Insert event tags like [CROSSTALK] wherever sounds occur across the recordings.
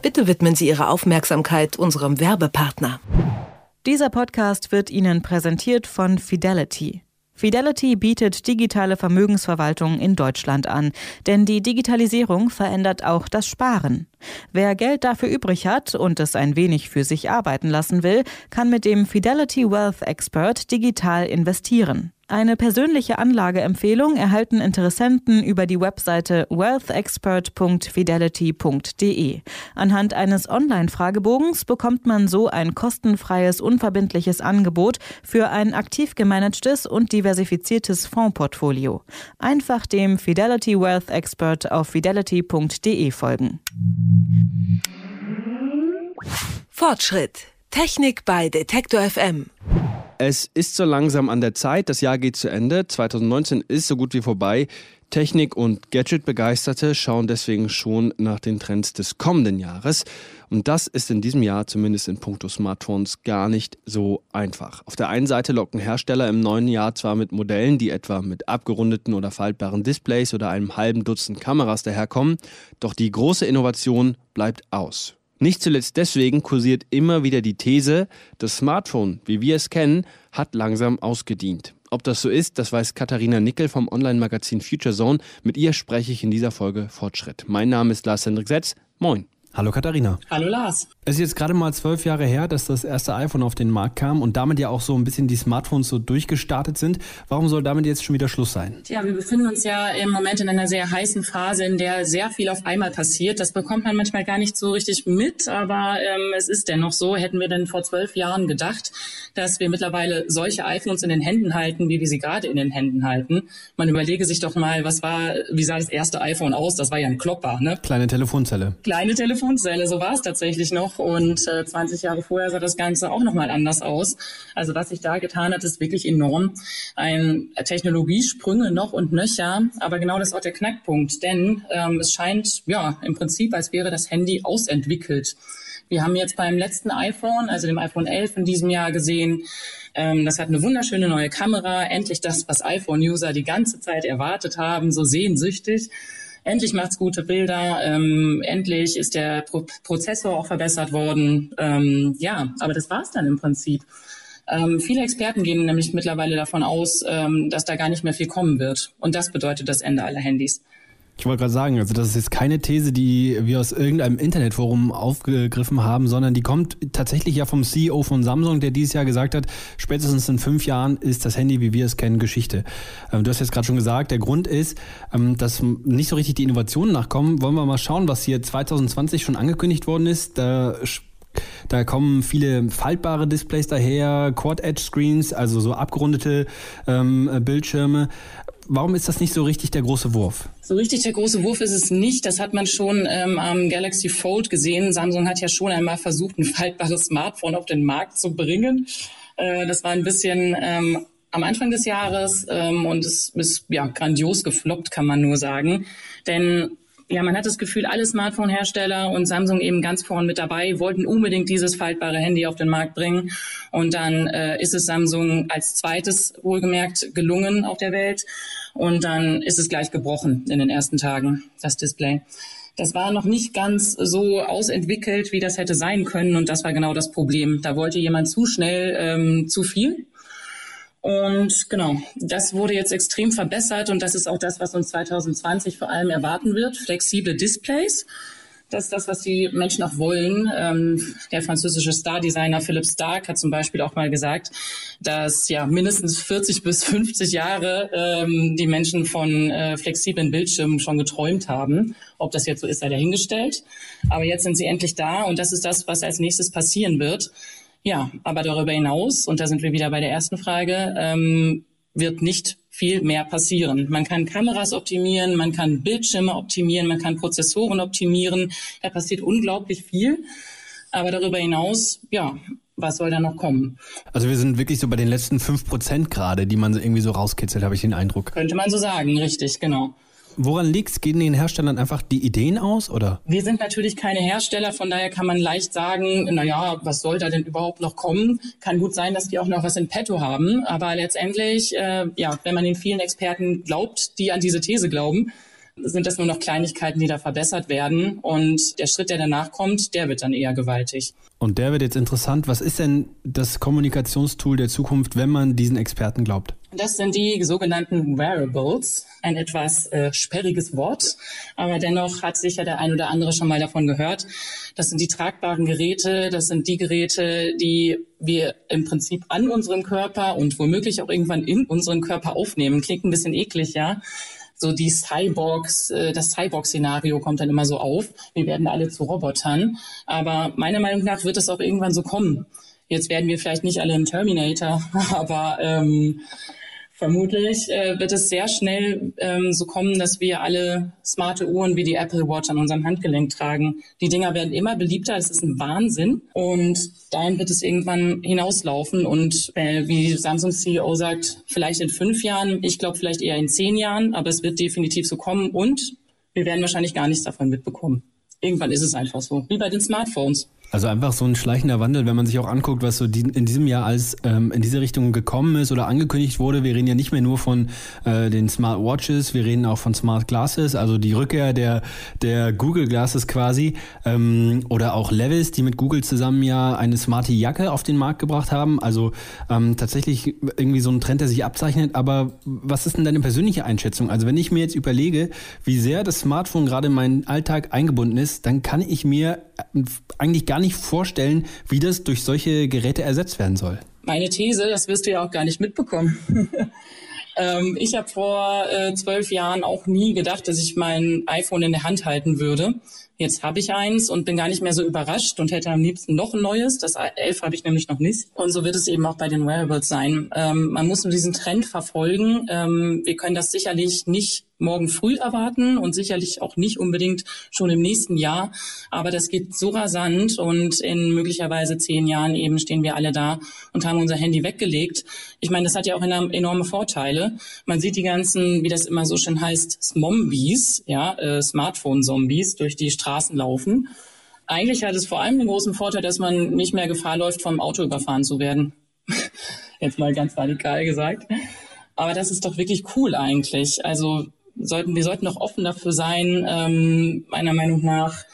Bitte widmen Sie Ihre Aufmerksamkeit unserem Werbepartner. Dieser Podcast wird Ihnen präsentiert von Fidelity. Fidelity bietet digitale Vermögensverwaltung in Deutschland an, denn die Digitalisierung verändert auch das Sparen. Wer Geld dafür übrig hat und es ein wenig für sich arbeiten lassen will, kann mit dem Fidelity Wealth Expert digital investieren. Eine persönliche Anlageempfehlung erhalten Interessenten über die Webseite wealthexpert.fidelity.de. Anhand eines Online-Fragebogens bekommt man so ein kostenfreies, unverbindliches Angebot für ein aktiv gemanagtes und diversifiziertes Fondsportfolio. Einfach dem Fidelity Wealth Expert auf fidelity.de folgen. Fortschritt. Technik bei Detektor FM. Es ist so langsam an der Zeit, das Jahr geht zu Ende, 2019 ist so gut wie vorbei. Technik- und Gadget-Begeisterte schauen deswegen schon nach den Trends des kommenden Jahres. Und das ist in diesem Jahr zumindest in puncto Smartphones gar nicht so einfach. Auf der einen Seite locken Hersteller im neuen Jahr zwar mit Modellen, die etwa mit abgerundeten oder faltbaren Displays oder einem halben Dutzend Kameras daherkommen, doch die große Innovation bleibt aus. Nicht zuletzt deswegen kursiert immer wieder die These, das Smartphone, wie wir es kennen, hat langsam ausgedient. Ob das so ist, das weiß Katharina Nickel vom Online-Magazin Future Zone. Mit ihr spreche ich in dieser Folge Fortschritt. Mein Name ist Lars Hendrik Setz. Moin. Hallo Katharina. Hallo Lars. Es ist jetzt gerade mal zwölf Jahre her, dass das erste iPhone auf den Markt kam und damit ja auch so ein bisschen die Smartphones so durchgestartet sind. Warum soll damit jetzt schon wieder Schluss sein? Ja, wir befinden uns ja im Moment in einer sehr heißen Phase, in der sehr viel auf einmal passiert. Das bekommt man manchmal gar nicht so richtig mit, aber ähm, es ist dennoch so. Hätten wir denn vor zwölf Jahren gedacht, dass wir mittlerweile solche iPhones in den Händen halten, wie wir sie gerade in den Händen halten? Man überlege sich doch mal, was war, wie sah das erste iPhone aus? Das war ja ein Klopper, ne? Kleine Telefonzelle. Kleine Telefonzelle. Telefonzelle, so war es tatsächlich noch. Und äh, 20 Jahre vorher sah das Ganze auch nochmal anders aus. Also was sich da getan hat, ist wirklich enorm. Ein Technologiesprünge noch und nöcher, aber genau das ist auch der Knackpunkt. Denn ähm, es scheint ja im Prinzip, als wäre das Handy ausentwickelt. Wir haben jetzt beim letzten iPhone, also dem iPhone 11 in diesem Jahr gesehen, ähm, das hat eine wunderschöne neue Kamera, endlich das, was iPhone-User die ganze Zeit erwartet haben, so sehnsüchtig endlich macht's gute Bilder, ähm, endlich ist der Pro Prozessor auch verbessert worden. Ähm, ja, aber das war's dann im Prinzip. Ähm, viele Experten gehen nämlich mittlerweile davon aus, ähm, dass da gar nicht mehr viel kommen wird. Und das bedeutet das Ende aller Handys. Ich wollte gerade sagen, also das ist jetzt keine These, die wir aus irgendeinem Internetforum aufgegriffen haben, sondern die kommt tatsächlich ja vom CEO von Samsung, der dieses Jahr gesagt hat, spätestens in fünf Jahren ist das Handy, wie wir es kennen, Geschichte. Ähm, du hast jetzt gerade schon gesagt, der Grund ist, ähm, dass nicht so richtig die Innovationen nachkommen. Wollen wir mal schauen, was hier 2020 schon angekündigt worden ist. Da da kommen viele faltbare Displays daher, Quad-Edge-Screens, also so abgerundete ähm, Bildschirme. Warum ist das nicht so richtig der große Wurf? So richtig der große Wurf ist es nicht. Das hat man schon ähm, am Galaxy Fold gesehen. Samsung hat ja schon einmal versucht, ein faltbares Smartphone auf den Markt zu bringen. Äh, das war ein bisschen ähm, am Anfang des Jahres ähm, und es ist ja grandios gefloppt, kann man nur sagen. Denn ja, man hat das Gefühl, alle Smartphone-Hersteller und Samsung eben ganz vorn mit dabei, wollten unbedingt dieses faltbare Handy auf den Markt bringen. Und dann äh, ist es Samsung als zweites wohlgemerkt gelungen auf der Welt. Und dann ist es gleich gebrochen in den ersten Tagen, das Display. Das war noch nicht ganz so ausentwickelt, wie das hätte sein können. Und das war genau das Problem. Da wollte jemand zu schnell ähm, zu viel. Und genau, das wurde jetzt extrem verbessert und das ist auch das, was uns 2020 vor allem erwarten wird. Flexible Displays. Das ist das, was die Menschen auch wollen. Ähm, der französische Star-Designer Philipp Stark hat zum Beispiel auch mal gesagt, dass ja mindestens 40 bis 50 Jahre ähm, die Menschen von äh, flexiblen Bildschirmen schon geträumt haben. Ob das jetzt so ist, sei dahingestellt. Aber jetzt sind sie endlich da und das ist das, was als nächstes passieren wird. Ja, aber darüber hinaus, und da sind wir wieder bei der ersten Frage, ähm, wird nicht viel mehr passieren. Man kann Kameras optimieren, man kann Bildschirme optimieren, man kann Prozessoren optimieren. Da passiert unglaublich viel. Aber darüber hinaus, ja, was soll da noch kommen? Also wir sind wirklich so bei den letzten fünf Prozent gerade, die man irgendwie so rauskitzelt, habe ich den Eindruck. Könnte man so sagen, richtig, genau. Woran liegt es? Gehen den Herstellern einfach die Ideen aus, oder? Wir sind natürlich keine Hersteller, von daher kann man leicht sagen, na ja, was soll da denn überhaupt noch kommen? Kann gut sein, dass die auch noch was in petto haben, aber letztendlich, äh, ja, wenn man den vielen Experten glaubt, die an diese These glauben, sind das nur noch Kleinigkeiten, die da verbessert werden. Und der Schritt, der danach kommt, der wird dann eher gewaltig. Und der wird jetzt interessant. Was ist denn das Kommunikationstool der Zukunft, wenn man diesen Experten glaubt? Das sind die sogenannten Wearables. Ein etwas äh, sperriges Wort, aber dennoch hat sicher der ein oder andere schon mal davon gehört. Das sind die tragbaren Geräte, das sind die Geräte, die wir im Prinzip an unserem Körper und womöglich auch irgendwann in unseren Körper aufnehmen. Klingt ein bisschen eklig, ja so die Cyborgs, äh, das Cyborg-Szenario kommt dann immer so auf. Wir werden alle zu Robotern. Aber meiner Meinung nach wird es auch irgendwann so kommen. Jetzt werden wir vielleicht nicht alle ein Terminator, [LAUGHS] aber ähm, Vermutlich äh, wird es sehr schnell ähm, so kommen, dass wir alle smarte Uhren wie die Apple Watch an unserem Handgelenk tragen. Die Dinger werden immer beliebter, es ist ein Wahnsinn und dahin wird es irgendwann hinauslaufen und äh, wie Samsung CEO sagt, vielleicht in fünf Jahren, ich glaube vielleicht eher in zehn Jahren, aber es wird definitiv so kommen und wir werden wahrscheinlich gar nichts davon mitbekommen. Irgendwann ist es einfach so, wie bei den Smartphones. Also einfach so ein schleichender Wandel, wenn man sich auch anguckt, was so die, in diesem Jahr alles ähm, in diese Richtung gekommen ist oder angekündigt wurde. Wir reden ja nicht mehr nur von äh, den Smart Watches, wir reden auch von Smart Glasses, also die Rückkehr der, der Google Glasses quasi ähm, oder auch Levis, die mit Google zusammen ja eine smarte Jacke auf den Markt gebracht haben. Also ähm, tatsächlich irgendwie so ein Trend, der sich abzeichnet. Aber was ist denn deine persönliche Einschätzung? Also wenn ich mir jetzt überlege, wie sehr das Smartphone gerade in meinen Alltag eingebunden ist, dann kann ich mir eigentlich gar nicht vorstellen, wie das durch solche Geräte ersetzt werden soll. Meine These, das wirst du ja auch gar nicht mitbekommen. [LAUGHS] ähm, ich habe vor äh, zwölf Jahren auch nie gedacht, dass ich mein iPhone in der Hand halten würde. Jetzt habe ich eins und bin gar nicht mehr so überrascht und hätte am liebsten noch ein neues. Das 11 habe ich nämlich noch nicht. Und so wird es eben auch bei den Wearables sein. Ähm, man muss nur diesen Trend verfolgen. Ähm, wir können das sicherlich nicht morgen früh erwarten und sicherlich auch nicht unbedingt schon im nächsten Jahr. Aber das geht so rasant und in möglicherweise zehn Jahren eben stehen wir alle da und haben unser Handy weggelegt. Ich meine, das hat ja auch enorme Vorteile. Man sieht die ganzen, wie das immer so schön heißt, Smombies, ja, äh, Smartphone-Zombies durch die Straßen laufen. Eigentlich hat es vor allem den großen Vorteil, dass man nicht mehr Gefahr läuft, vom Auto überfahren zu werden. [LAUGHS] Jetzt mal ganz radikal gesagt. Aber das ist doch wirklich cool eigentlich. Also sollten, wir sollten doch offen dafür sein, ähm, meiner Meinung nach,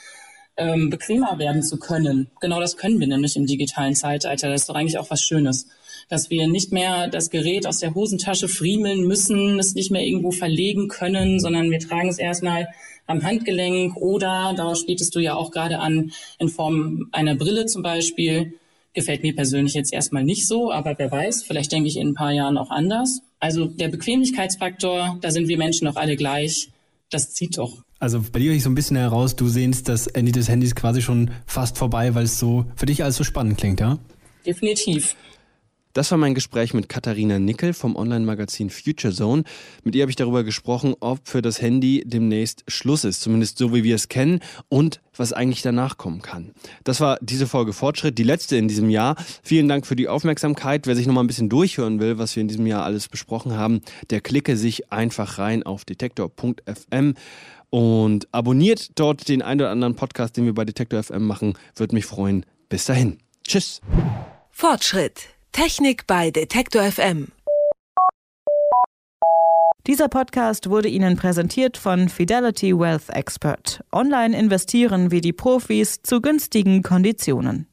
ähm, bequemer werden zu können. Genau das können wir nämlich im digitalen Zeitalter. Das ist doch eigentlich auch was Schönes. Dass wir nicht mehr das Gerät aus der Hosentasche friemeln müssen, es nicht mehr irgendwo verlegen können, sondern wir tragen es erstmal am Handgelenk oder, da spieltest du ja auch gerade an, in Form einer Brille zum Beispiel. Gefällt mir persönlich jetzt erstmal nicht so, aber wer weiß, vielleicht denke ich in ein paar Jahren auch anders. Also der Bequemlichkeitsfaktor, da sind wir Menschen doch alle gleich. Das zieht doch. Also bei dir ich so ein bisschen heraus, du sehnst das Ende des Handys quasi schon fast vorbei, weil es so für dich alles so spannend klingt, ja? Definitiv. Das war mein Gespräch mit Katharina Nickel vom Online-Magazin Future Zone. Mit ihr habe ich darüber gesprochen, ob für das Handy demnächst Schluss ist, zumindest so wie wir es kennen und was eigentlich danach kommen kann. Das war diese Folge Fortschritt, die letzte in diesem Jahr. Vielen Dank für die Aufmerksamkeit. Wer sich noch mal ein bisschen durchhören will, was wir in diesem Jahr alles besprochen haben, der klicke sich einfach rein auf detektor.fm und abonniert dort den ein oder anderen Podcast, den wir bei Detektor FM machen. Würde mich freuen. Bis dahin. Tschüss. Fortschritt Technik bei Detektor FM. Dieser Podcast wurde Ihnen präsentiert von Fidelity Wealth Expert. Online investieren wie die Profis zu günstigen Konditionen.